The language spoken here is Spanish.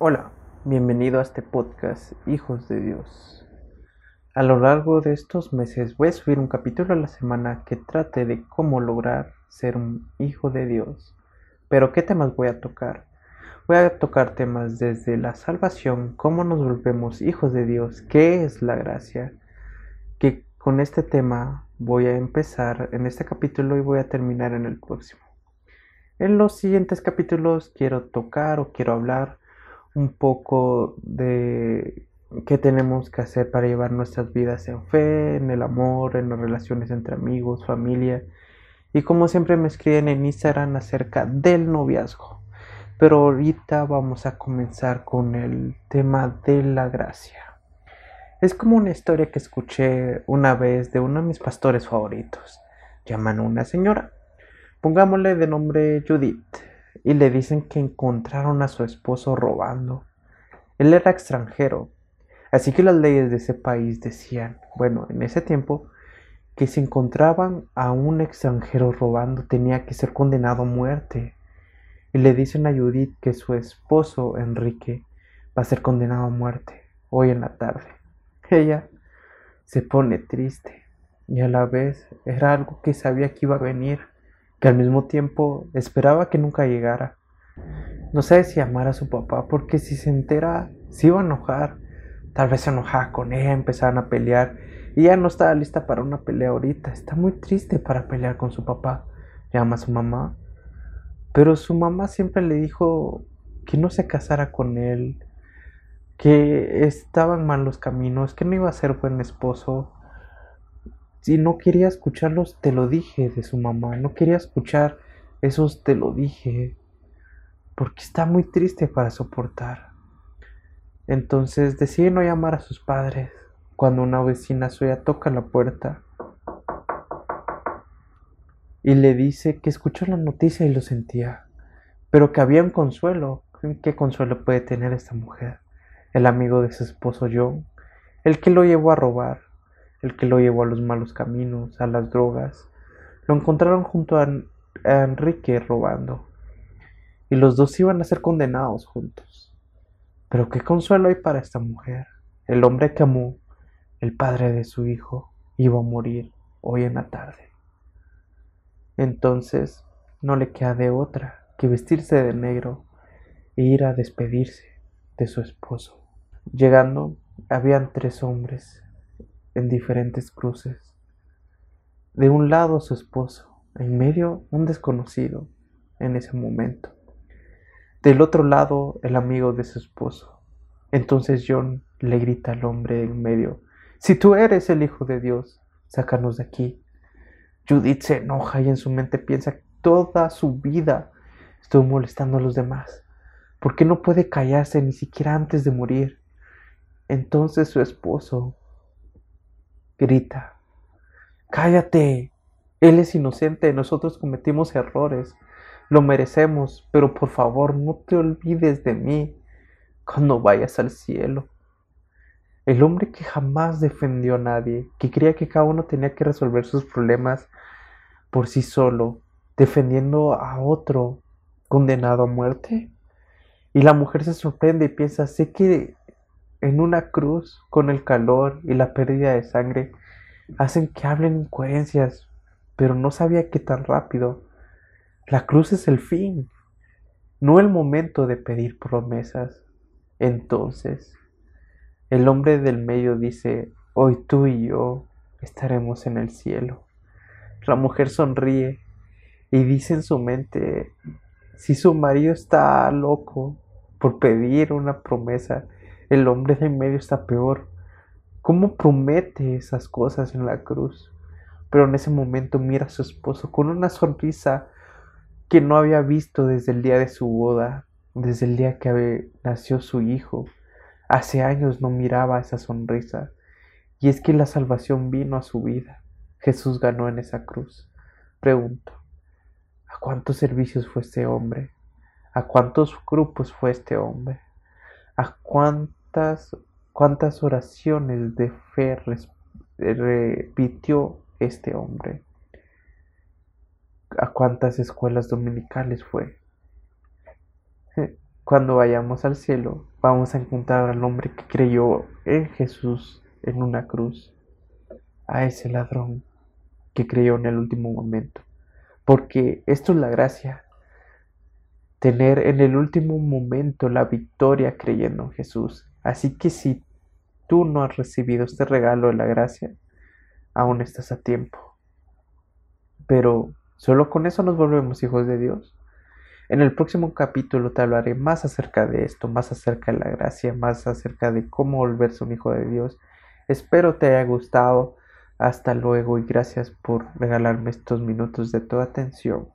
Hola, bienvenido a este podcast Hijos de Dios. A lo largo de estos meses voy a subir un capítulo a la semana que trate de cómo lograr ser un hijo de Dios. Pero ¿qué temas voy a tocar? Voy a tocar temas desde la salvación, cómo nos volvemos hijos de Dios, qué es la gracia, que con este tema voy a empezar en este capítulo y voy a terminar en el próximo. En los siguientes capítulos quiero tocar o quiero hablar un poco de qué tenemos que hacer para llevar nuestras vidas en fe, en el amor, en las relaciones entre amigos, familia. Y como siempre me escriben en Instagram acerca del noviazgo. Pero ahorita vamos a comenzar con el tema de la gracia. Es como una historia que escuché una vez de uno de mis pastores favoritos. Llaman a una señora. Pongámosle de nombre Judith y le dicen que encontraron a su esposo robando. Él era extranjero, así que las leyes de ese país decían, bueno, en ese tiempo, que si encontraban a un extranjero robando tenía que ser condenado a muerte. Y le dicen a Judith que su esposo, Enrique, va a ser condenado a muerte hoy en la tarde. Ella se pone triste y a la vez era algo que sabía que iba a venir que al mismo tiempo esperaba que nunca llegara. No sé si amar a su papá, porque si se entera, se iba a enojar. Tal vez se enojaba con ella, empezaban a pelear. Y ella no estaba lista para una pelea ahorita. Está muy triste para pelear con su papá. Llama a su mamá. Pero su mamá siempre le dijo que no se casara con él, que estaban mal los caminos, que no iba a ser buen esposo, si no quería escucharlos, te lo dije de su mamá. No quería escuchar esos te lo dije. Porque está muy triste para soportar. Entonces decide no llamar a sus padres cuando una vecina suya toca la puerta y le dice que escuchó la noticia y lo sentía, pero que había un consuelo. ¿Qué consuelo puede tener esta mujer? El amigo de su esposo John, el que lo llevó a robar, el que lo llevó a los malos caminos, a las drogas. Lo encontraron junto a, Enrique robando, y los dos iban a ser condenados juntos. Pero qué consuelo hay para esta mujer. El hombre que amó, el padre de su hijo, iba a morir hoy en la tarde. Entonces no le queda de otra que vestirse de negro e ir a despedirse de su esposo. Llegando, habían tres hombres en diferentes cruces. De un lado su esposo, en medio un desconocido en ese momento. Del otro lado el amigo de su esposo. Entonces John le grita al hombre en medio, si tú eres el Hijo de Dios, sácanos de aquí. Judith se enoja y en su mente piensa que toda su vida estuvo molestando a los demás. ¿Por qué no puede callarse ni siquiera antes de morir? Entonces su esposo grita, cállate, él es inocente, nosotros cometimos errores, lo merecemos, pero por favor no te olvides de mí cuando vayas al cielo. El hombre que jamás defendió a nadie, que creía que cada uno tenía que resolver sus problemas por sí solo, defendiendo a otro condenado a muerte. Y la mujer se sorprende y piensa, sé que en una cruz con el calor y la pérdida de sangre hacen que hablen incoherencias, pero no sabía que tan rápido. La cruz es el fin, no el momento de pedir promesas. Entonces, el hombre del medio dice, hoy tú y yo estaremos en el cielo. La mujer sonríe y dice en su mente, si su marido está loco por pedir una promesa, el hombre de en medio está peor. ¿Cómo promete esas cosas en la cruz? Pero en ese momento mira a su esposo con una sonrisa que no había visto desde el día de su boda, desde el día que nació su hijo. Hace años no miraba esa sonrisa. Y es que la salvación vino a su vida. Jesús ganó en esa cruz. Pregunto, ¿a cuántos servicios fue este hombre? ¿A cuántos grupos fue este hombre? ¿A cuántos cuántas, oraciones de fe repitió este hombre, a cuántas escuelas dominicales fue. Cuando vayamos al cielo, vamos a encontrar al hombre que creyó en Jesús en una cruz, a ese ladrón que creyó en el último momento. Porque esto es la gracia, tener en el último momento la victoria creyendo en Jesús. Así que si tú no has recibido este regalo de la gracia, aún estás a tiempo. Pero solo con eso nos volvemos hijos de Dios. En el próximo capítulo te hablaré más acerca de esto, más acerca de la gracia, más acerca de cómo volverse un hijo de Dios. Espero te haya gustado. Hasta luego y gracias por regalarme estos minutos de tu atención.